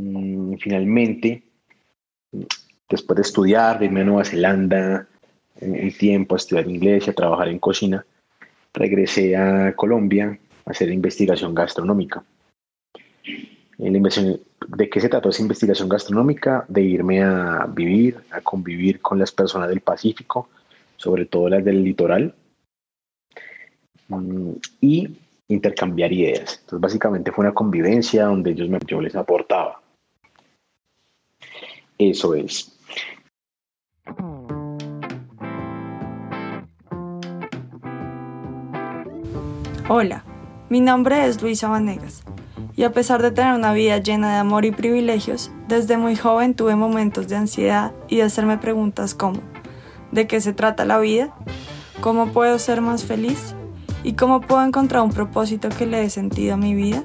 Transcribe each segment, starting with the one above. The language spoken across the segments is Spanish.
Mm, finalmente, después de estudiar, de irme a Nueva Zelanda un tiempo a estudiar inglés y a trabajar en cocina, regresé a Colombia a hacer investigación gastronómica. ¿De qué se trató esa investigación gastronómica? De irme a vivir, a convivir con las personas del Pacífico, sobre todo las del litoral, mm, y intercambiar ideas. Entonces, básicamente fue una convivencia donde ellos yo les aportaba. Eso es. Hola, mi nombre es Luisa Vanegas y a pesar de tener una vida llena de amor y privilegios, desde muy joven tuve momentos de ansiedad y de hacerme preguntas como ¿de qué se trata la vida? ¿Cómo puedo ser más feliz? ¿Y cómo puedo encontrar un propósito que le dé sentido a mi vida?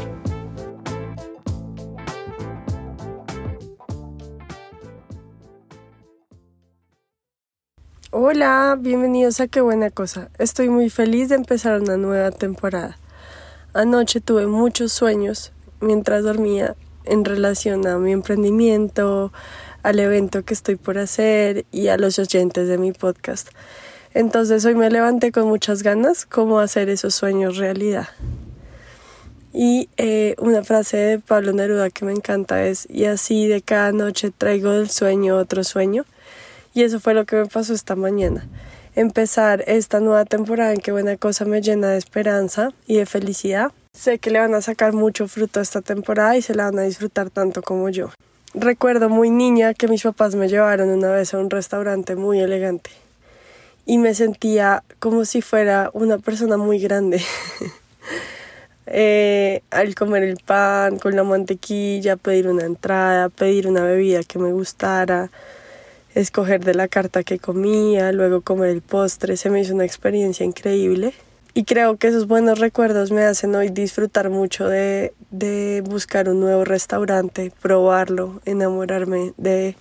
Hola, bienvenidos a Qué buena cosa. Estoy muy feliz de empezar una nueva temporada. Anoche tuve muchos sueños mientras dormía en relación a mi emprendimiento, al evento que estoy por hacer y a los oyentes de mi podcast. Entonces hoy me levanté con muchas ganas como hacer esos sueños realidad. Y eh, una frase de Pablo Neruda que me encanta es, y así de cada noche traigo del sueño otro sueño. Y eso fue lo que me pasó esta mañana. Empezar esta nueva temporada en que buena cosa me llena de esperanza y de felicidad. Sé que le van a sacar mucho fruto a esta temporada y se la van a disfrutar tanto como yo. Recuerdo muy niña que mis papás me llevaron una vez a un restaurante muy elegante y me sentía como si fuera una persona muy grande. eh, al comer el pan con la mantequilla, pedir una entrada, pedir una bebida que me gustara, escoger de la carta que comía, luego comer el postre, se me hizo una experiencia increíble y creo que esos buenos recuerdos me hacen hoy disfrutar mucho de, de buscar un nuevo restaurante, probarlo, enamorarme de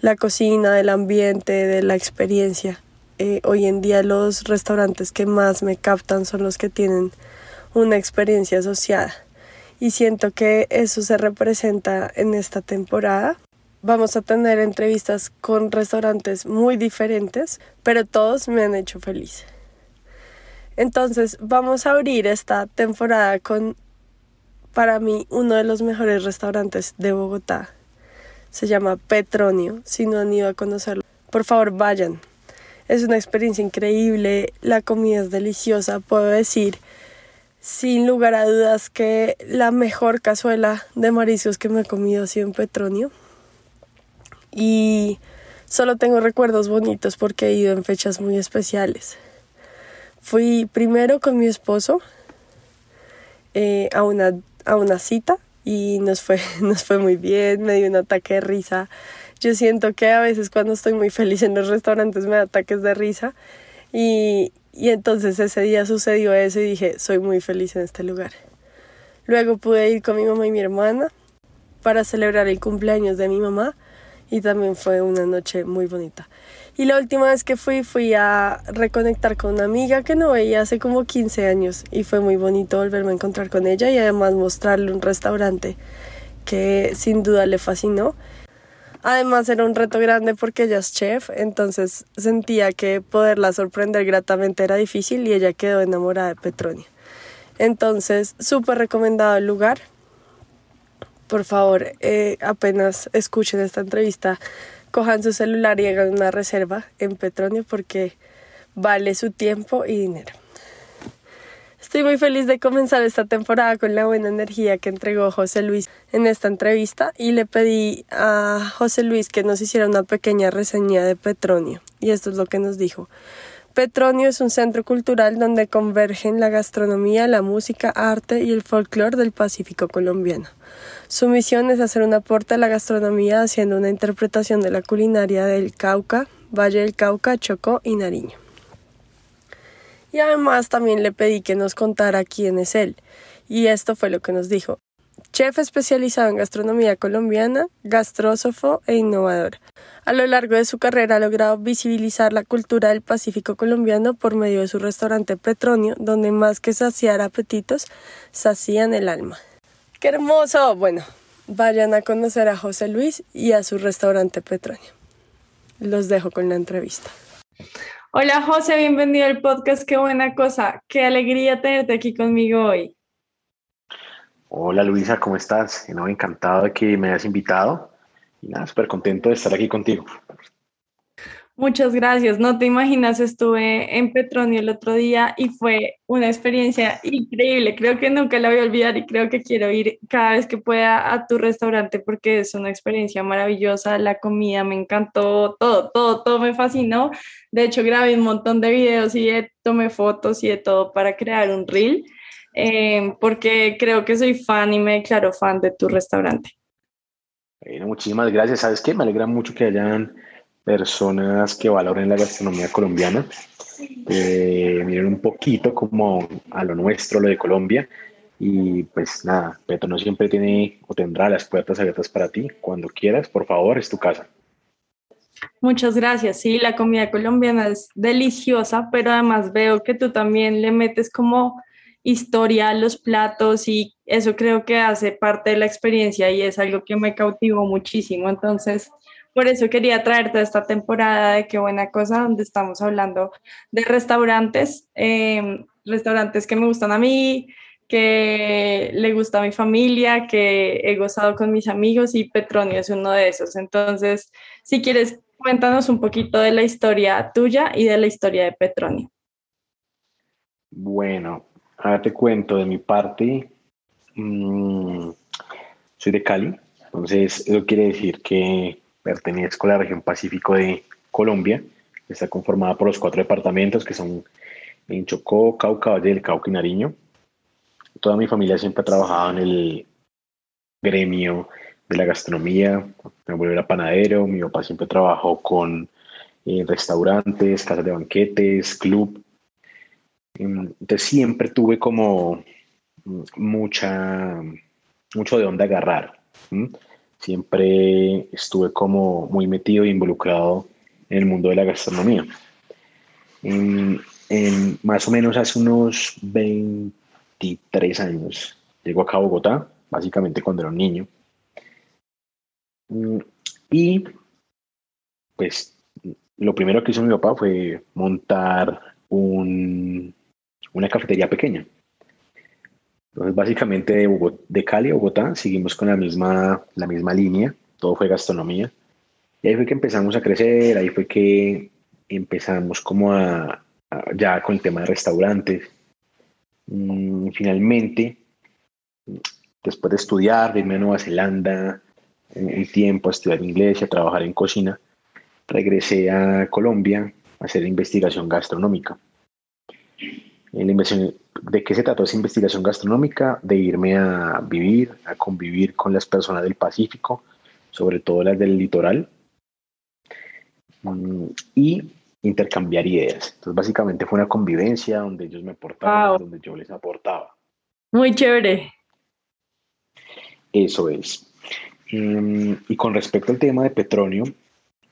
la cocina, del ambiente, de la experiencia. Eh, hoy en día los restaurantes que más me captan son los que tienen una experiencia asociada y siento que eso se representa en esta temporada. Vamos a tener entrevistas con restaurantes muy diferentes, pero todos me han hecho feliz. Entonces vamos a abrir esta temporada con, para mí, uno de los mejores restaurantes de Bogotá. Se llama Petronio, si no han ido a conocerlo. Por favor, vayan. Es una experiencia increíble, la comida es deliciosa, puedo decir sin lugar a dudas que la mejor cazuela de mariscos que me he comido ha sido en Petronio. Y solo tengo recuerdos bonitos porque he ido en fechas muy especiales. Fui primero con mi esposo eh, a, una, a una cita y nos fue, nos fue muy bien, me dio un ataque de risa. Yo siento que a veces cuando estoy muy feliz en los restaurantes me da ataques de risa y, y entonces ese día sucedió eso y dije, soy muy feliz en este lugar. Luego pude ir con mi mamá y mi hermana para celebrar el cumpleaños de mi mamá y también fue una noche muy bonita. Y la última vez que fui, fui a reconectar con una amiga que no veía hace como 15 años y fue muy bonito volverme a encontrar con ella y además mostrarle un restaurante que sin duda le fascinó. Además era un reto grande porque ella es chef, entonces sentía que poderla sorprender gratamente era difícil y ella quedó enamorada de Petronio. Entonces, súper recomendado el lugar. Por favor, eh, apenas escuchen esta entrevista, cojan su celular y hagan una reserva en Petronio porque vale su tiempo y dinero. Estoy muy feliz de comenzar esta temporada con la buena energía que entregó José Luis en esta entrevista y le pedí a José Luis que nos hiciera una pequeña reseña de Petronio y esto es lo que nos dijo. Petronio es un centro cultural donde convergen la gastronomía, la música, arte y el folclore del Pacífico colombiano. Su misión es hacer un aporte a la gastronomía haciendo una interpretación de la culinaria del Cauca, Valle del Cauca, Chocó y Nariño. Y además también le pedí que nos contara quién es él. Y esto fue lo que nos dijo. Chef especializado en gastronomía colombiana, gastrósofo e innovador. A lo largo de su carrera ha logrado visibilizar la cultura del Pacífico colombiano por medio de su restaurante Petronio, donde más que saciar apetitos, sacían el alma. ¡Qué hermoso! Bueno, vayan a conocer a José Luis y a su restaurante Petronio. Los dejo con la entrevista. Hola José, bienvenido al podcast. Qué buena cosa. Qué alegría tenerte aquí conmigo hoy. Hola Luisa, ¿cómo estás? No, encantado de que me hayas invitado y nada, súper contento de estar aquí contigo. Muchas gracias. No te imaginas, estuve en Petronio el otro día y fue una experiencia increíble. Creo que nunca la voy a olvidar y creo que quiero ir cada vez que pueda a tu restaurante porque es una experiencia maravillosa. La comida me encantó, todo, todo, todo me fascinó. De hecho, grabé un montón de videos y tomé fotos y de todo para crear un reel eh, porque creo que soy fan y me declaro fan de tu restaurante. Bueno, muchísimas gracias. ¿Sabes qué? Me alegra mucho que hayan personas que valoren la gastronomía colombiana, eh, miren un poquito como a lo nuestro, lo de Colombia. Y pues nada, Petro no siempre tiene o tendrá las puertas abiertas para ti. Cuando quieras, por favor, es tu casa. Muchas gracias. Sí, la comida colombiana es deliciosa, pero además veo que tú también le metes como historia los platos y eso creo que hace parte de la experiencia y es algo que me cautivó muchísimo. Entonces, por eso quería traerte esta temporada de Qué Buena Cosa, donde estamos hablando de restaurantes, em, restaurantes que me gustan a mí, que le gusta a mi familia, que he gozado con mis amigos y Petronio es uno de esos. Entonces, si quieres, cuéntanos un poquito de la historia tuya y de la historia de Petronio. Bueno, ahora te cuento de mi parte. Mm, soy de Cali, entonces eso quiere decir que pertenezco a la región Pacífico de Colombia, está conformada por los cuatro departamentos que son en Chocó, Cauca, Valle del Cauca y Nariño. Toda mi familia siempre ha trabajado en el gremio de la gastronomía. Mi abuelo era panadero, mi papá siempre trabajó con eh, restaurantes, casas de banquetes, club. Entonces siempre tuve como mucha, mucho de dónde agarrar siempre estuve como muy metido e involucrado en el mundo de la gastronomía. En, más o menos hace unos 23 años llego acá a Bogotá, básicamente cuando era un niño. Mm, y pues lo primero que hizo mi papá fue montar un, una cafetería pequeña. Entonces, básicamente de, Cali a Bogotá seguimos con la misma, la misma línea, todo fue gastronomía. Y ahí fue que empezamos a crecer, ahí fue que empezamos como a, ya con el tema de restaurantes. Mm, finalmente, después de estudiar, de irme a Nueva Zelanda, un tiempo a estudiar inglés y a trabajar en cocina, regresé a Colombia a hacer investigación gastronómica. La investigación ¿De qué se trató esa investigación gastronómica? De irme a vivir, a convivir con las personas del Pacífico, sobre todo las del litoral, mm, y intercambiar ideas. Entonces, básicamente fue una convivencia donde ellos me aportaban, donde yo les aportaba. Muy chévere. Eso es. Mm, y con respecto al tema de petróleo,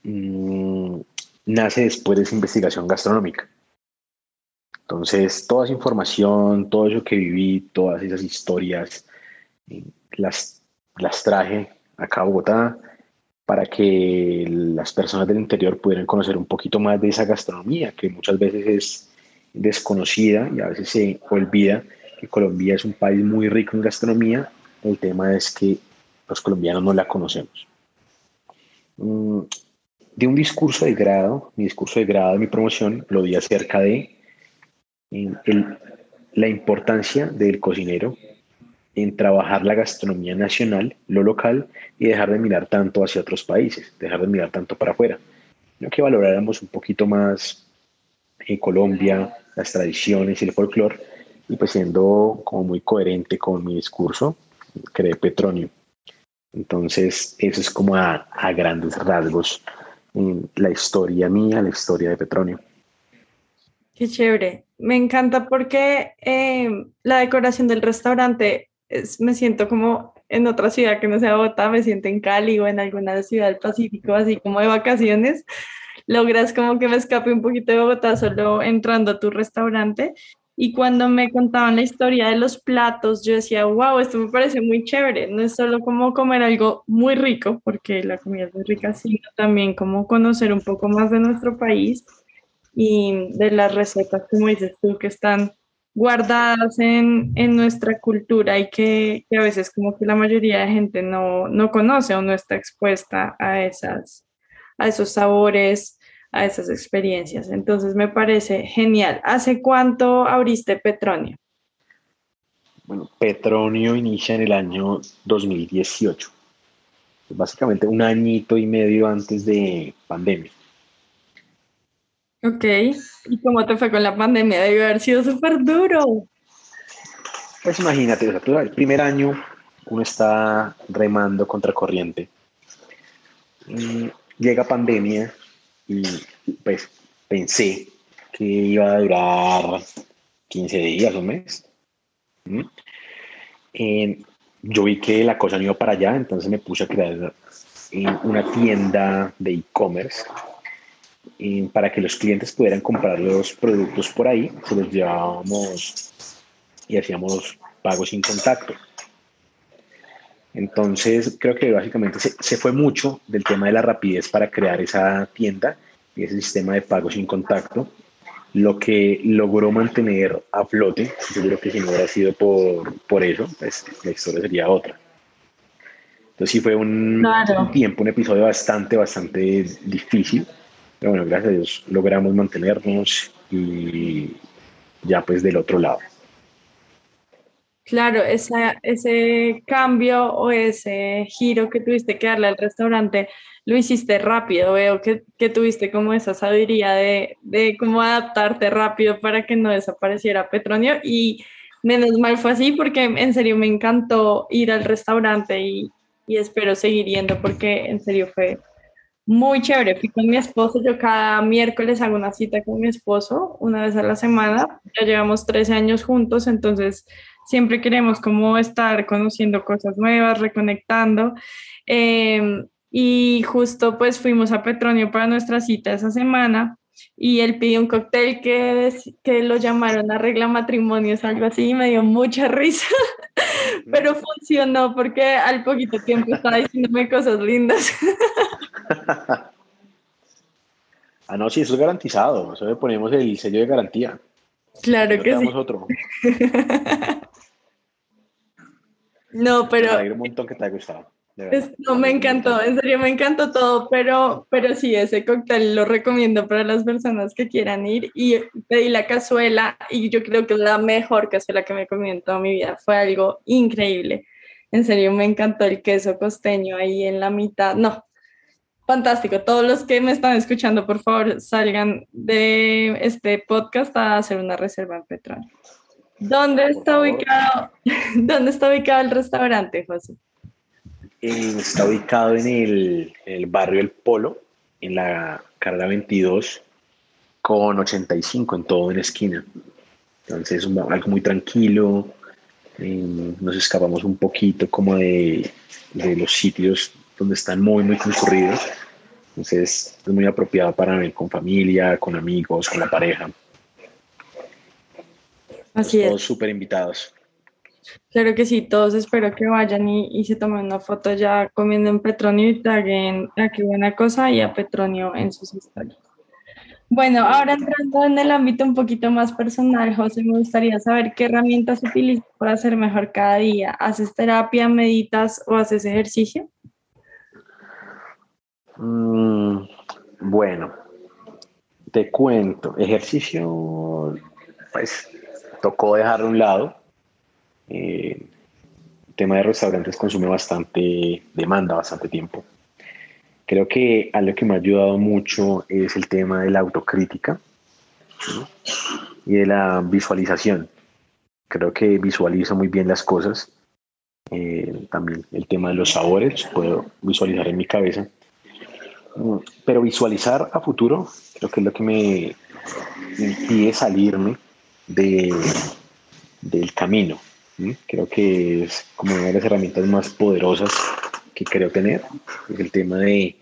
mm, nace después de esa investigación gastronómica. Entonces, toda esa información, todo eso que viví, todas esas historias, eh, las, las traje acá a Bogotá para que las personas del interior pudieran conocer un poquito más de esa gastronomía, que muchas veces es desconocida y a veces se olvida que Colombia es un país muy rico en gastronomía. El tema es que los colombianos no la conocemos. Mm, de un discurso de grado, mi discurso de grado de mi promoción, lo di acerca de la importancia del cocinero en trabajar la gastronomía nacional, lo local, y dejar de mirar tanto hacia otros países, dejar de mirar tanto para afuera. Yo que valoráramos un poquito más en Colombia, las tradiciones y el folclore, y pues siendo como muy coherente con mi discurso, creé Petronio. Entonces, eso es como a, a grandes rasgos la historia mía, la historia de Petronio. Qué chévere. Me encanta porque eh, la decoración del restaurante es, me siento como en otra ciudad que no sea Bogotá, me siento en Cali o en alguna ciudad del Pacífico, así como de vacaciones. Logras como que me escape un poquito de Bogotá solo entrando a tu restaurante. Y cuando me contaban la historia de los platos, yo decía, wow, esto me parece muy chévere. No es solo como comer algo muy rico, porque la comida es muy rica, sino también como conocer un poco más de nuestro país y de las recetas, como dices tú, que están guardadas en, en nuestra cultura y que, que, a veces como que la mayoría de gente no, no conoce o no está expuesta a, esas, a esos sabores, a esas experiencias. Entonces me parece genial. ¿Hace cuánto abriste Petronio? Bueno, Petronio inicia en el año 2018, básicamente un añito y medio antes de pandemia. Ok, ¿y cómo te fue con la pandemia? Debe haber sido súper duro. Pues imagínate, el primer año uno está remando contra corriente. llega pandemia y pues pensé que iba a durar 15 días o un mes. yo vi que la cosa no iba para allá, entonces me puse a crear una tienda de e-commerce para que los clientes pudieran comprar los productos por ahí, se los llevábamos y hacíamos pagos sin contacto. Entonces, creo que básicamente se, se, fue mucho del tema de la rapidez para crear esa tienda y ese sistema de pagos sin contacto, lo que logró mantener a flote. Yo creo que si no hubiera sido por, por eso, pues la historia sería otra. Entonces, sí fue un, un tiempo, un episodio bastante, bastante difícil pero bueno, gracias a Dios logramos mantenernos y ya pues del otro lado. Claro, esa, ese cambio o ese giro que tuviste que darle al restaurante, lo hiciste rápido. Veo que, que tuviste como esa sabiduría de, de, cómo adaptarte rápido para que no desapareciera Petronio. Y menos mal fue así porque en serio me encantó ir al restaurante y, y espero seguir yendo porque en serio fue muy chévere. Fui con mi esposo, yo cada miércoles hago una cita con mi esposo, una vez a la semana. Ya llevamos 13 años juntos, entonces siempre queremos como estar conociendo cosas nuevas, reconectando. Em, y justo pues fuimos a Petronio para nuestra cita esa semana y él pidió un cóctel que, que lo llamaron arregla matrimonios, algo así, y me dio mucha risa, pero funcionó porque al poquito tiempo estaba diciéndome cosas lindas. ah, no, sí, eso es garantizado, eso le ponemos el sello de garantía. Claro que sí. otro. no, pero... Me un montón que te haya gustado no, me encantó, en serio me encantó todo, pero, pero sí, ese cóctel lo recomiendo para las personas que quieran ir y pedí la cazuela y yo creo que es la mejor cazuela que me he comido en toda mi vida, fue algo increíble, en serio me encantó el queso costeño ahí en la mitad, no, fantástico, todos los que me están escuchando, por favor, salgan de este podcast a hacer una reserva en Petrón. ¿Dónde está ubicado, ¿dónde está ubicado el restaurante, José? está ubicado en el, barrio El Polo, en la carrera 22 con 85 en todo en esquina. Entonces es algo muy tranquilo, eh, nos escapamos un poquito como de, de, los sitios donde están muy, muy concurridos. Entonces es muy apropiado para venir con familia, con amigos, con la pareja. Así Todos súper invitados. Claro que sí, todos espero que vayan y, se tomen una foto ya comiendo en Petronio y taguen a qué buena cosa y a Petronio en sus historias. Bueno, ahora entrando en el ámbito un poquito más personal, José, me gustaría saber qué herramientas utilizas para hacer mejor cada día. ¿Haces terapia, meditas o haces ejercicio? Mm, bueno, te cuento, ejercicio, pues tocó dejar un lado eh, el tema de restaurantes consume bastante demanda, bastante tiempo. Creo que algo que me ha ayudado mucho es el tema de la autocrítica y de la visualización. Creo que visualizo muy bien las cosas. Eh, también el tema de los sabores, puedo visualizar en mi cabeza. Pero visualizar a futuro, creo que es lo que me impide salirme de, del camino. Creo que es como una de las herramientas más poderosas que creo tener, es el tema de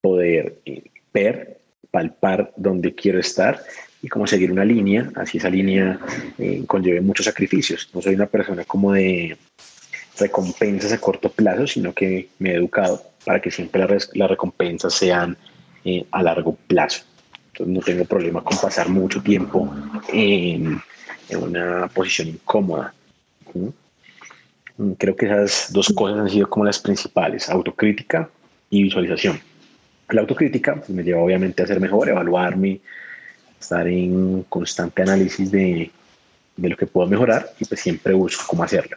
poder eh, ver, palpar dónde quiero estar y cómo seguir una línea, así esa línea eh, conlleve muchos sacrificios. No soy una persona como de recompensas a corto plazo, sino que me he educado para que siempre las, recompensas sean eh, a largo plazo. Entonces no tengo problema con pasar mucho tiempo en, en una posición incómoda. Creo que esas dos cosas han sido como las principales, autocrítica y visualización. La autocrítica pues, me lleva obviamente a ser mejor, evaluarme, estar en constante análisis de, de lo que puedo mejorar y pues siempre busco cómo hacerlo.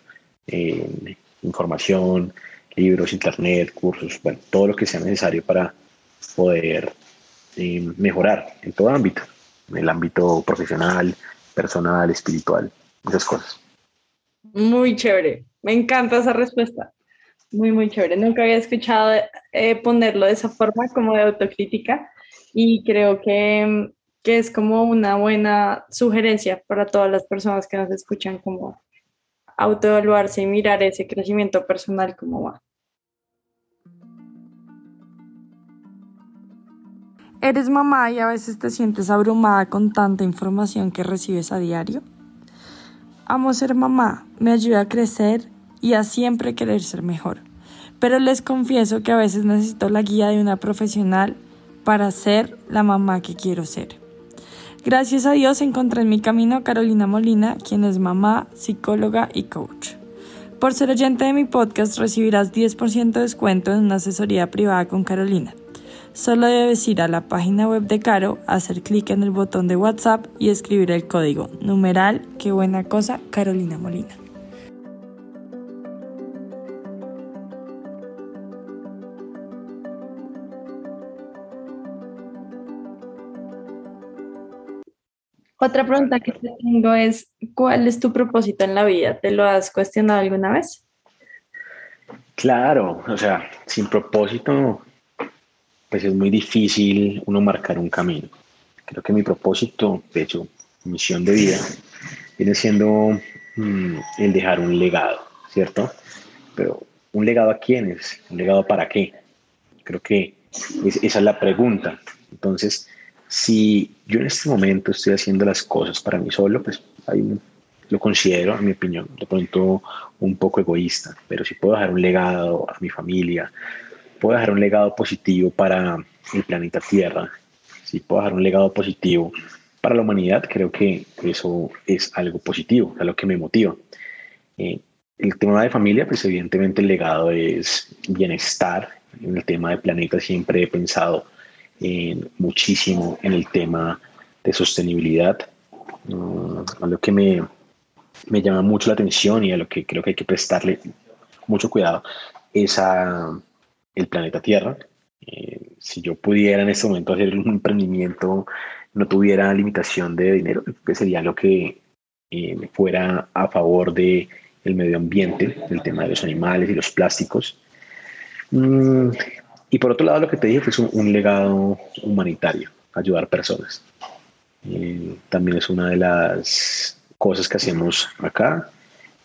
información, libros, internet, cursos, bueno, todo lo que sea necesario para poder eh, mejorar en todo ámbito, en el ámbito profesional, personal, espiritual, esas cosas. Muy chévere, me encanta esa respuesta. Muy, muy chévere. Nunca había escuchado eh, ponerlo de esa forma como de autocrítica y creo que que es como una buena sugerencia para todas las personas que nos escuchan, como autoevaluarse y mirar ese crecimiento personal cómo va. ¿Eres mamá y a veces te sientes abrumada con tanta información que recibes a diario? Amo ser mamá, me ayuda a crecer y a siempre querer ser mejor. Pero les confieso que a veces necesito la guía de una profesional para ser la mamá que quiero ser. Gracias a Dios encontré en mi camino a Carolina Molina, quien es mamá, psicóloga y coach. Por ser oyente de mi podcast recibirás 10% de descuento en una asesoría privada con Carolina. Solo debes ir a la página web de Caro, hacer clic en el botón de WhatsApp y escribir el código numeral, qué buena cosa, Carolina Molina. Otra pregunta que te tengo es, ¿cuál es tu propósito en la vida? ¿Te lo has cuestionado alguna vez? Claro, o sea, sin propósito, pues es muy difícil uno marcar un camino. Creo que mi propósito, de hecho, misión de vida, viene siendo mm, el dejar un legado, ¿cierto? Pero ¿un legado a quiénes? ¿Un legado para qué? Creo que esa es la pregunta. Entonces, si yo en este momento estoy haciendo las cosas para mí solo, pues lo considero, en mi opinión, de pronto un poco egoísta, pero si puedo dejar un legado a mi familia, puedo dejar un legado positivo para el planeta Tierra, si puedo dejar un legado positivo para la humanidad, creo que eso es algo positivo, es lo que me motiva. Eh, el tema de familia, pues evidentemente el legado es bienestar. En el tema de planeta siempre he pensado muchísimo en el tema de sostenibilidad, a lo que me, me, llama mucho la atención y a lo que creo que hay que prestarle mucho cuidado es a el planeta Tierra. Eh, si yo pudiera en este momento hacer un emprendimiento, no tuviera limitación de dinero, que sería lo que eh, fuera a favor de el medio ambiente, el tema de los animales y los plásticos. Mm, y por otro lado, lo que te dije fue un, legado humanitario, ayudar personas. también es una de las cosas que hacemos acá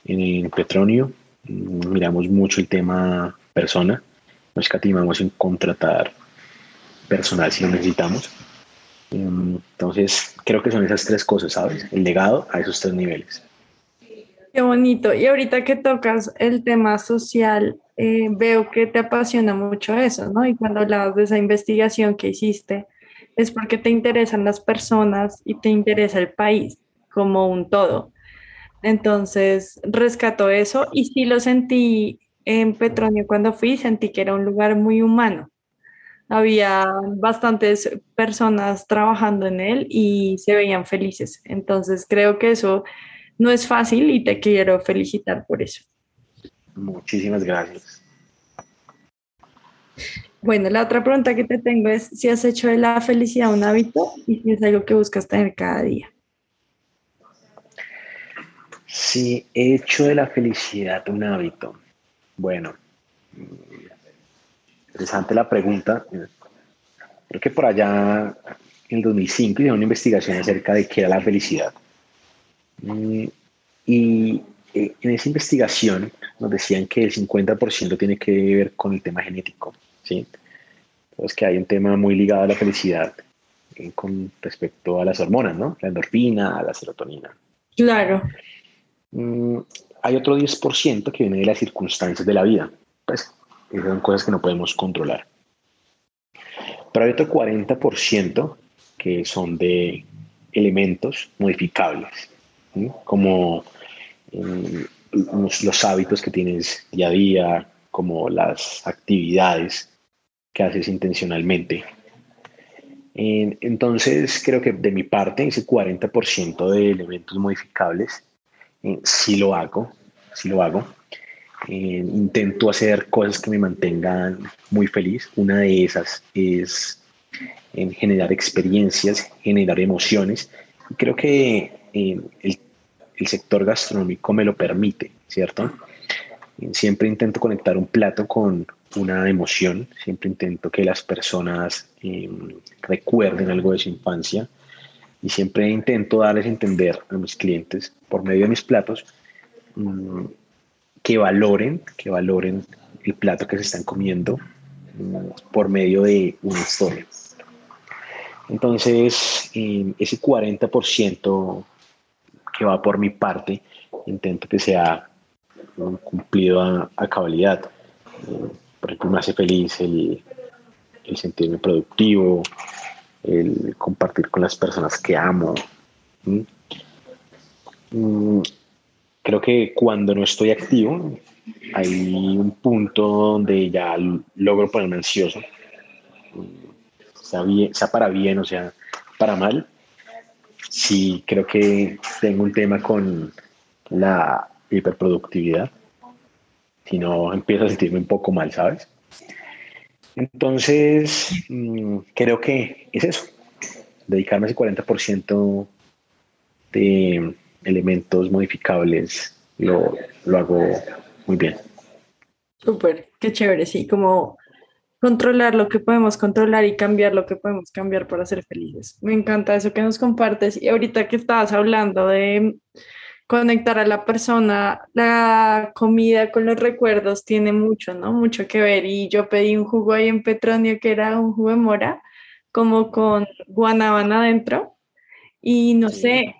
en Petronio. Miramos mucho el tema persona. Nos escatimamos en contratar personal si lo necesitamos. Entonces, creo que son esas tres cosas, ¿sabes? El legado a esos tres niveles. Qué bonito. Y ahorita que tocas el tema social, eh, veo que te apasiona mucho eso, ¿no? Y cuando hablabas de esa investigación que hiciste, es porque te interesan las personas y te interesa el país como un todo. Entonces, rescato eso y sí lo sentí en Petronio cuando fui, sentí que era un lugar muy humano. Había bastantes personas trabajando en él y se veían felices. Entonces, creo que eso no es fácil y te quiero felicitar por eso. Muchísimas gracias. Bueno, la otra pregunta que te tengo es si has hecho de la felicidad un hábito y si es algo que buscas tener cada día. Si he hecho de la felicidad un hábito. Bueno, interesante la pregunta. Creo que por allá en el 2005 hicieron una investigación acerca de qué era la felicidad. Y eh, en esa investigación nos decían que el 50% tiene que ver con el tema genético, ¿sí? Entonces que hay un tema muy ligado a la felicidad eh, con respecto a las hormonas, ¿no? La endorfina, la serotonina. Claro. Mm, hay otro 10% que viene de las circunstancias de la vida. Pues son cosas que no podemos controlar. Pero hay otro 40% que son de elementos modificables, como eh, los, hábitos que tienes día a día, como las actividades que haces intencionalmente. entonces, creo que de mi parte, ese 40% de elementos modificables, eh, sí lo hago, sí lo hago. Eh, intento hacer cosas que me mantengan muy feliz. Una de esas es en generar experiencias, generar emociones. Creo que el, el, sector gastronómico me lo permite, ¿cierto? Siempre intento conectar un plato con una emoción, siempre intento que las personas em, recuerden algo de su infancia y siempre intento darles a entender a mis clientes por medio de mis platos mm, que valoren, que valoren el plato que se están comiendo mm, por medio de una historia. Entonces, ese 40% que va por mi parte, intento que sea cumplido a, cabalidad. por ejemplo, me hace feliz el, sentirme productivo, el compartir con las personas que amo. Mm, creo que cuando no estoy activo, hay un punto donde ya logro ponerme ansioso sea, sea para bien o sea para mal, sí creo que tengo un tema con la hiperproductividad. Si no, empiezo a sentirme un poco mal, ¿sabes? Entonces, mm, creo que es eso, dedicarme ese 40% de elementos modificables, lo, lo hago muy bien. Súper, qué chévere, sí, como controlar lo que podemos controlar y cambiar lo que podemos cambiar para ser felices. Me encanta eso que nos compartes. Y ahorita que estabas hablando de conectar a la persona, la comida con los recuerdos tiene mucho, ¿no? Mucho que ver. Y yo pedí un jugo ahí en Petronio que era un jugo de mora, como con guanábana adentro. Y no sé,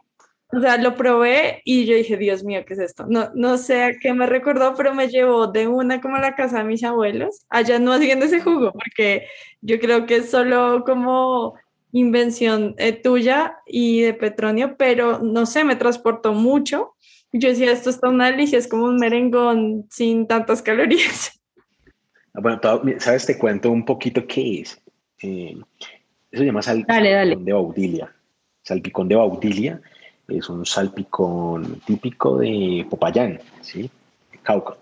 o sea, lo probé y yo dije, Dios mío, ¿qué es esto? No, no sé a qué me recordó, pero me llevó de una como a la casa de mis abuelos, allá no haciendo ese jugo, porque yo creo que es solo como invención eh, tuya y de Petronio, pero no sé, me transportó mucho. Yo decía, esto está una delicia, es como un merengón sin tantas calorías. Ah, bueno, ¿sabes? Te cuento un poquito qué es. Eh, eso se llama salpicón de baudilia. Salpicón de baudilia es un salpicón típico de Popayán, ¿sí? Cauca.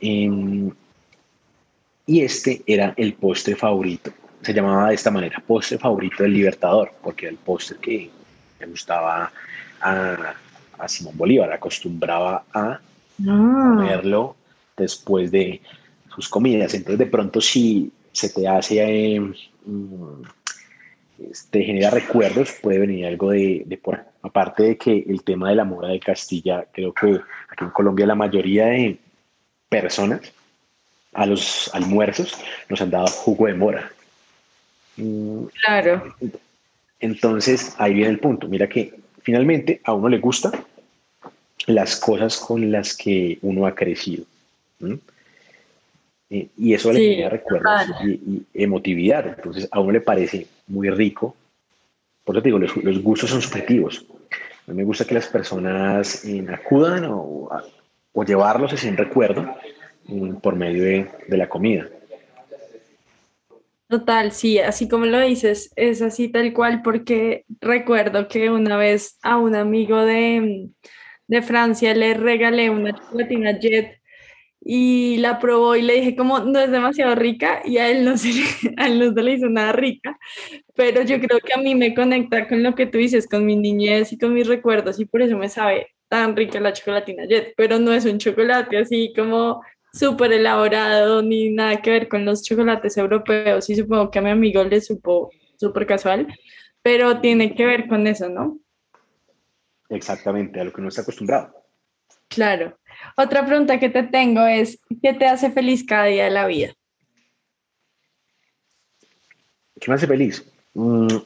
Em, y este era el postre favorito. Se llamaba de esta manera, postre favorito del Libertador, porque era el postre que le gustaba a, Simón Bolívar, acostumbraba a ah. comerlo después de sus comidas. Entonces, de pronto, si se te hace em, te genera recuerdos, puede venir algo de, por Aparte de que el tema de la mora de Castilla, creo que aquí en Colombia la mayoría de personas a los almuerzos nos han dado jugo de mora. Claro. Entonces, ahí viene el punto. Mira que finalmente a uno le gusta las cosas con las que uno ha crecido. Y eso le genera recuerdos y, emotividad. Entonces, a uno le parece muy rico. Por eso te digo, los, gustos son subjetivos. A mí me gusta que las personas eh, acudan o, llevarlos sin recuerdo mm, por medio de, de, la comida. Total, sí, así como lo dices, es así tal cual, porque recuerdo que una vez a un amigo de, de Francia le regalé una chocolatina Jet y la probó y le dije como no es demasiado rica y a él no se le, a él no se le hizo nada rica, pero yo creo que a mí me conecta con lo que tú dices, con mi niñez y con mis recuerdos y por eso me sabe tan rica la chocolatina Jet, pero no es un chocolate así como súper elaborado ni nada que ver con los chocolates europeos y supongo que a mi amigo le supo súper casual, pero tiene que ver con eso, ¿no? Exactamente, a lo que uno está acostumbrado. Claro. Otra pregunta que te tengo es, ¿qué te hace feliz cada día de la vida? ¿Qué me hace feliz? Mm,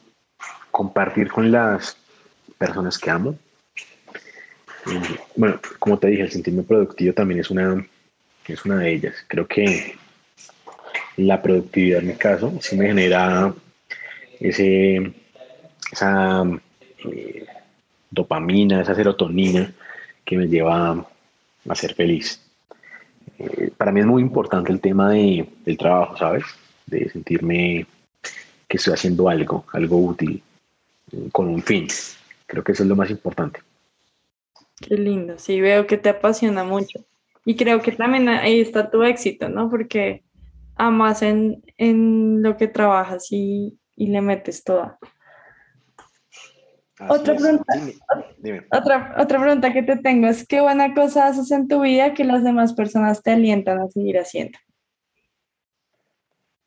compartir con las personas que amo. Mm, bueno, como te dije, el sentirme productivo también es una, es una de ellas. Creo que la productividad en mi caso sí me genera ese, esa eh, dopamina, esa serotonina que me lleva a ser feliz. Eh, para mí es muy importante el tema de, del trabajo, ¿sabes? De sentirme que estoy haciendo algo, algo útil, con un fin. Creo que eso es lo más importante. Qué lindo, sí, veo que te apasiona mucho. Y creo que también ahí está tu éxito, ¿no? Porque amas en, en lo que trabajas y, y le metes toda. Otra pregunta, Otra, otra pregunta que te tengo es, ¿qué buena cosa haces en tu vida que las demás personas te alientan a seguir haciendo?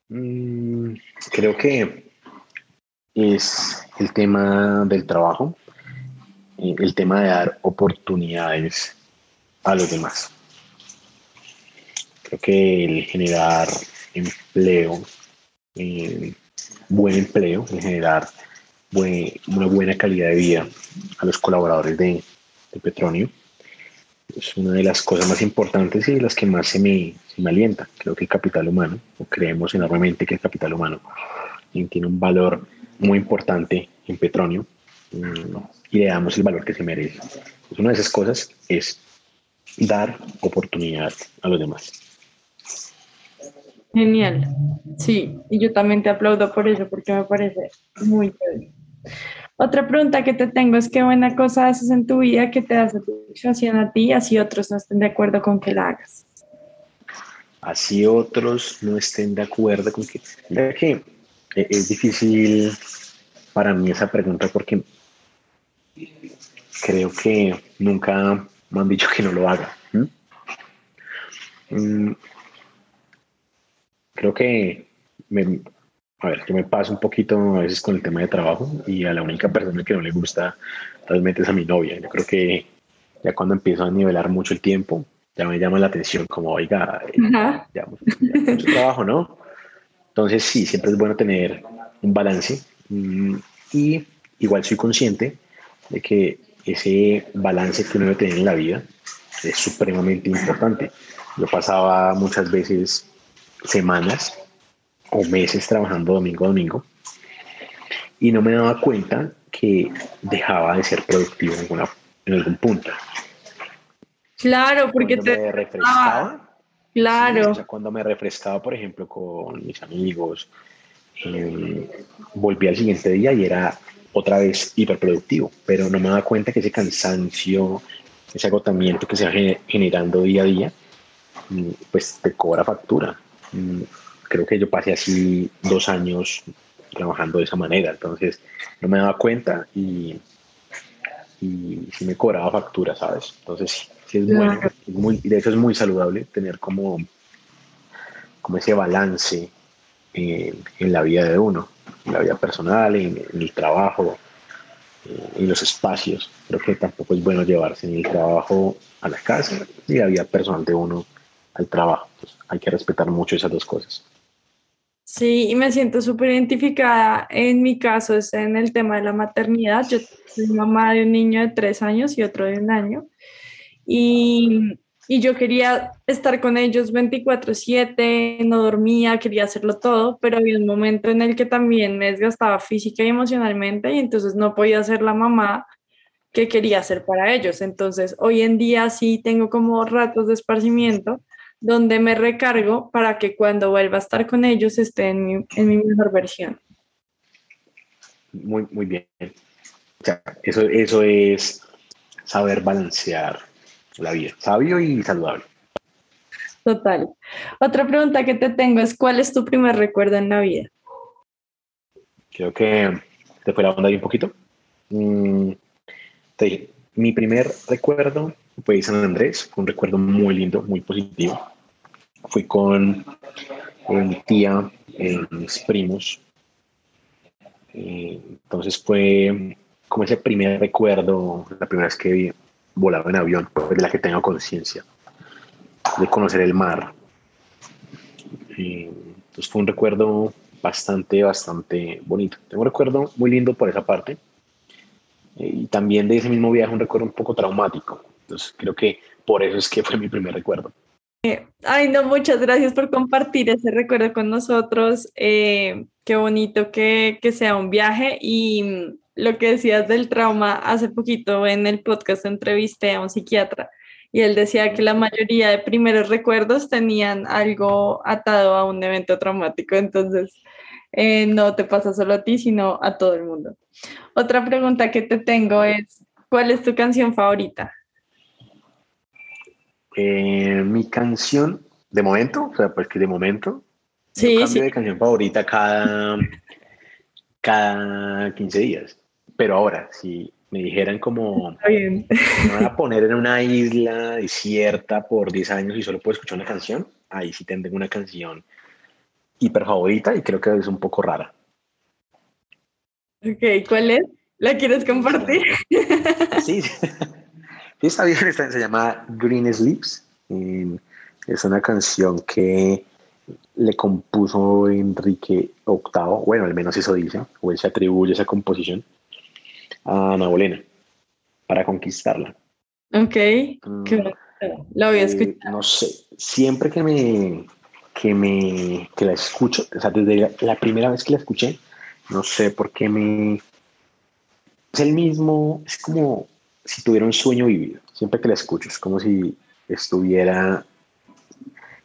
Mm, creo que es el tema del trabajo, el tema de dar oportunidades a los demás. Creo que el generar empleo, eh, buen empleo, el generar una buena calidad de vida a los colaboradores de, de Petronio es una de las cosas más importantes y de las que más se me, se me alienta. Creo que el capital humano, o creemos enormemente que el capital humano tiene un valor muy importante en Petronio mm, y le damos el valor que se merece. Pues una de esas cosas es dar oportunidad a los demás. Genial, sí, y yo también te aplaudo por eso porque me parece muy bien. Otra pregunta que te tengo es qué buena cosa haces en tu vida que te da satisfacción a ti, así otros no estén de acuerdo con que la hagas. Así otros no estén de acuerdo con que... Mira que e-, es difícil para mí esa pregunta porque creo que nunca me han dicho que no lo haga. Mm, creo que me, a ver, yo me paso un poquito a veces con el tema de trabajo y a la única persona que no le gusta realmente es a mi novia. Yo creo que ya cuando empiezo a nivelar mucho el tiempo, ya me llama la atención como, oiga, eh, ya, mucho, trabajo, ¿no? Entonces sí, siempre es bueno tener un balance mm, y igual soy consciente de que ese balance que uno debe tener en la vida es supremamente importante. Yo pasaba muchas veces semanas o meses trabajando domingo a domingo y no me daba cuenta que dejaba de ser productivo en, alguna, en algún punto. Claro, porque te refrescaba. Claro. cuando me refrescaba, por ejemplo, con mis amigos, eh, volví al siguiente día y era otra vez hiperproductivo, pero no me daba cuenta que ese cansancio, ese agotamiento que se va generando día a día, mm, pues te cobra factura. Creo que yo pasé así dos años trabajando de esa manera, entonces no me daba cuenta y, y sí me cobraba factura, ¿sabes? Entonces sí, es bueno, muy, de hecho es muy saludable tener como, como ese balance en, la vida de uno, en la vida personal, en, el trabajo, eh, en los espacios. Creo que tampoco es bueno llevarse ni el trabajo a la casa ni la vida personal de uno al trabajo. hay que respetar mucho esas dos cosas. Sí, y me siento súper identificada. En mi caso es en el tema de la maternidad. Yo soy mamá de un niño de tres años y otro de un año. Y, y yo quería estar con ellos 24/7, no dormía, quería hacerlo todo, pero había un momento en el que también me desgastaba física y emocionalmente y entonces no podía ser la mamá que quería ser para ellos. Entonces, hoy en día sí tengo como ratos de esparcimiento donde me recargo para que cuando vuelva a estar con ellos esté en mi, en mi mejor versión. Muy, muy bien. eso, eso es saber balancear la vida, sabio y saludable. Total. Otra pregunta que te tengo es, ¿cuál es tu primer recuerdo en la vida? Creo que te fue la onda ahí un poquito. Mm, mi primer recuerdo fue San Andrés, un recuerdo muy lindo, muy positivo fui con mi tía, mis primos, Eh, entonces fue como ese primer recuerdo, la primera vez que volaba en avión, pues, de la que tengo conciencia, de conocer el mar. Eh, entonces fue un recuerdo bastante, bastante bonito. Tengo un recuerdo muy lindo por esa parte. Eh, y también de ese mismo viaje un recuerdo un poco traumático. Entonces creo que por eso es que fue mi primer recuerdo. Ay, no, muchas gracias por compartir ese recuerdo con nosotros. Eh, qué bonito que, que, sea un viaje y lo que decías del trauma, hace poquito en el podcast entrevisté a un psiquiatra y él decía que la mayoría de primeros recuerdos tenían algo atado a un evento traumático, entonces eh, no te pasa solo a ti, sino a todo el mundo. Otra pregunta que te tengo es, ¿cuál es tu canción favorita? Eh, mi canción, de momento, o sea, pues que de momento, sí, cambio sí. de canción favorita cada, cada 15 días. Pero ahora, si me dijeran como, me van a poner en una isla desierta por 10 años y solo puedo escuchar una canción, ahí sí tendré una canción hiper favorita y creo que es un poco rara. Ok, ¿cuál es? ¿La quieres compartir? Sí, está bien, está- se llama Green Sleeps. eh, Es una canción que le compuso Enrique VIII, bueno, al menos eso dice, o él se atribuye esa composición a Ana Bolena para conquistarla. Ok, Mm, qué. Lo voy a eh, no sé, siempre que me, que me que la escucho, o sea, desde la, la primera vez que la escuché, no sé por qué me... Es el mismo, es como si tuviera un sueño vivido, siempre que la escucho, es como si estuviera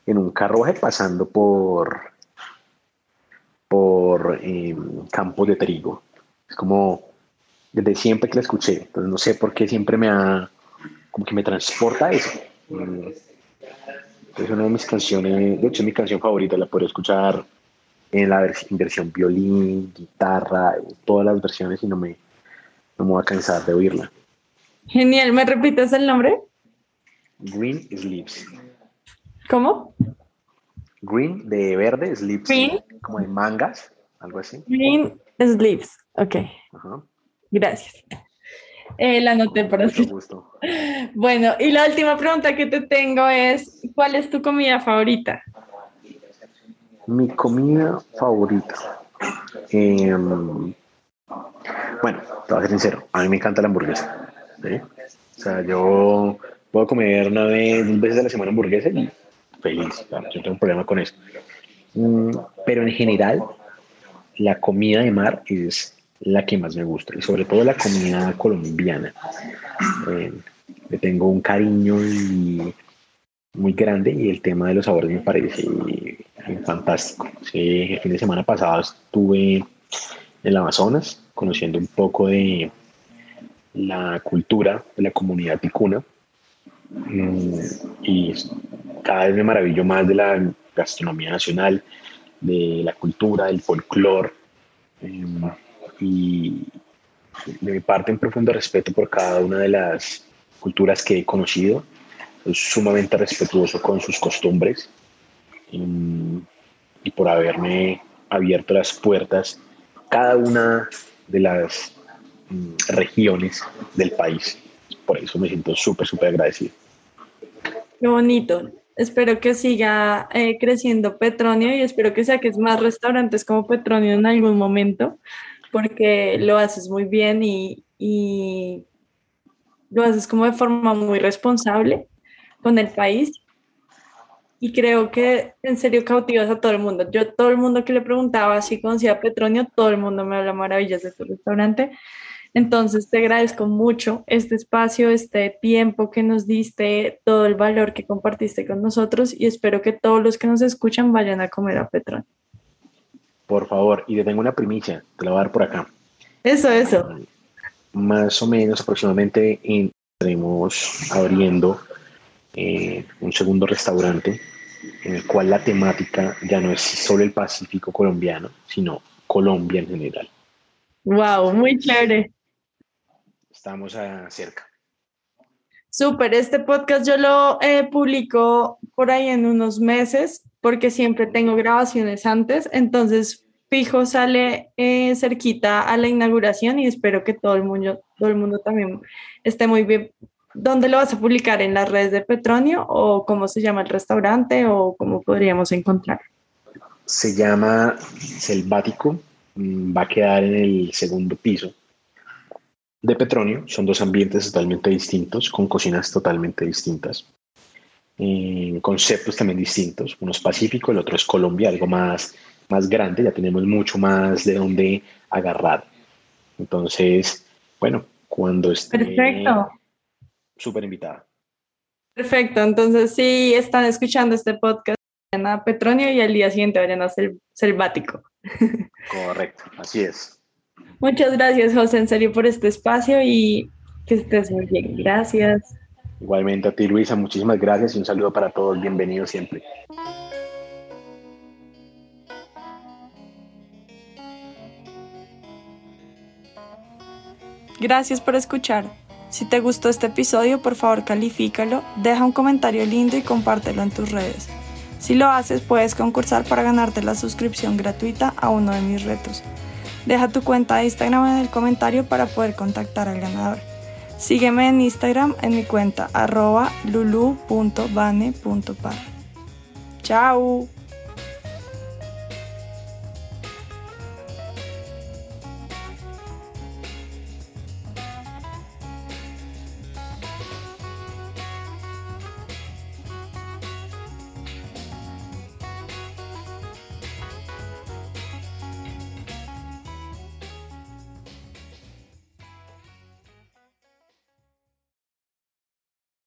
en un carruaje pasando por por eh, campos de trigo. Es como desde siempre que la escuché, entonces no sé por qué siempre me ha como que me transporta eso. Es una de mis canciones, de hecho es mi canción favorita, la puedo escuchar en la vers- versión violín, guitarra, todas las versiones y no me, no me voy a cansar de oírla. Genial, ¿me repites el nombre? Green Sleeps. ¿Cómo? Green de verde, Sleeps Green. como de mangas, algo así. Green Sleeves. Ok, Ajá. gracias. Eh, la anoté Mucho escuchar. gusto. Bueno, y la última pregunta que te tengo es, ¿cuál es tu comida favorita? Mi comida favorita. Em, bueno, te voy a ser sincero, a mí me encanta la hamburguesa. ¿Sí? O sea, yo puedo comer una vez, dos veces a la semana hamburguesa y feliz. o sea, yo tengo un problema con eso. Mm, pero en general, la comida de mar es la que más me gusta y sobre todo la comida colombiana. Eh, le tengo un cariño y muy grande y el tema de los sabores me parece eh, fantástico. Sí, el fin de semana pasado estuve en el Amazonas conociendo un poco de la cultura de la comunidad ticuna Mm, y cada vez me maravillo más de la gastronomía nacional, de la cultura, del folclore em, y de mi parte un profundo respeto por cada una de las culturas que he conocido. Soy sumamente respetuoso con sus costumbres em, y por haberme abierto las puertas cada una de las regiones del país. Por eso me siento súper, súper agradecido. Qué bonito. Espero que siga eh, creciendo Petronio y espero que saques más restaurantes como Petronio en algún momento, porque lo haces muy bien y, y lo haces como de forma muy responsable con el país. Y creo que en serio cautivas a todo el mundo. Yo, todo el mundo que le preguntaba si conocía Petronio, todo el mundo me habla maravillas de tu restaurante. Entonces te agradezco mucho este espacio, este tiempo que nos diste, todo el valor que compartiste con nosotros y espero que todos los que nos escuchan vayan a comer a Petrón. Por favor, y te tengo una primicia, te la voy a dar por acá. Eso, eso. Más o menos aproximadamente estaremos abriendo eh, un segundo restaurante en el cual la temática ya no es solo el Pacífico colombiano, sino Colombia en general. Wow, muy chévere. Estamos a cerca. Súper, este podcast yo lo eh, publico por ahí en unos meses porque siempre tengo grabaciones antes, entonces fijo sale eh, cerquita a la inauguración y espero que todo el mundo, todo el mundo también esté muy bien. ¿Dónde lo vas a publicar? ¿En las redes de Petronio o cómo se llama el restaurante o cómo podríamos encontrar? Se llama Selvático, mm, va a quedar en el segundo piso de Petronio. Son dos ambientes totalmente distintos, con cocinas totalmente distintas, conceptos también distintos. Uno es Pacífico, el otro es Colombia, algo más, más grande, ya tenemos mucho más de dónde agarrar. Entonces, bueno, cuando esté... Perfecto. Súper invitada. Perfecto, entonces si están escuchando este podcast, vayan a Petronio y al día siguiente vayan a ser selvático. Correcto, así es. Muchas gracias, José, en serio, por este espacio y que estés muy bien. Gracias. Igualmente a ti, Luisa, muchísimas gracias y un saludo para todos. Bienvenido siempre. Gracias por escuchar. Si te gustó este episodio, por favor califícalo, deja un comentario lindo y compártelo en tus redes. Si lo haces, puedes concursar para ganarte la suscripción gratuita a uno de mis retos. Deja tu cuenta de Instagram en el comentario para poder contactar al ganador. Sígueme en Instagram en mi cuenta arroba lulu.bane.par. Chao.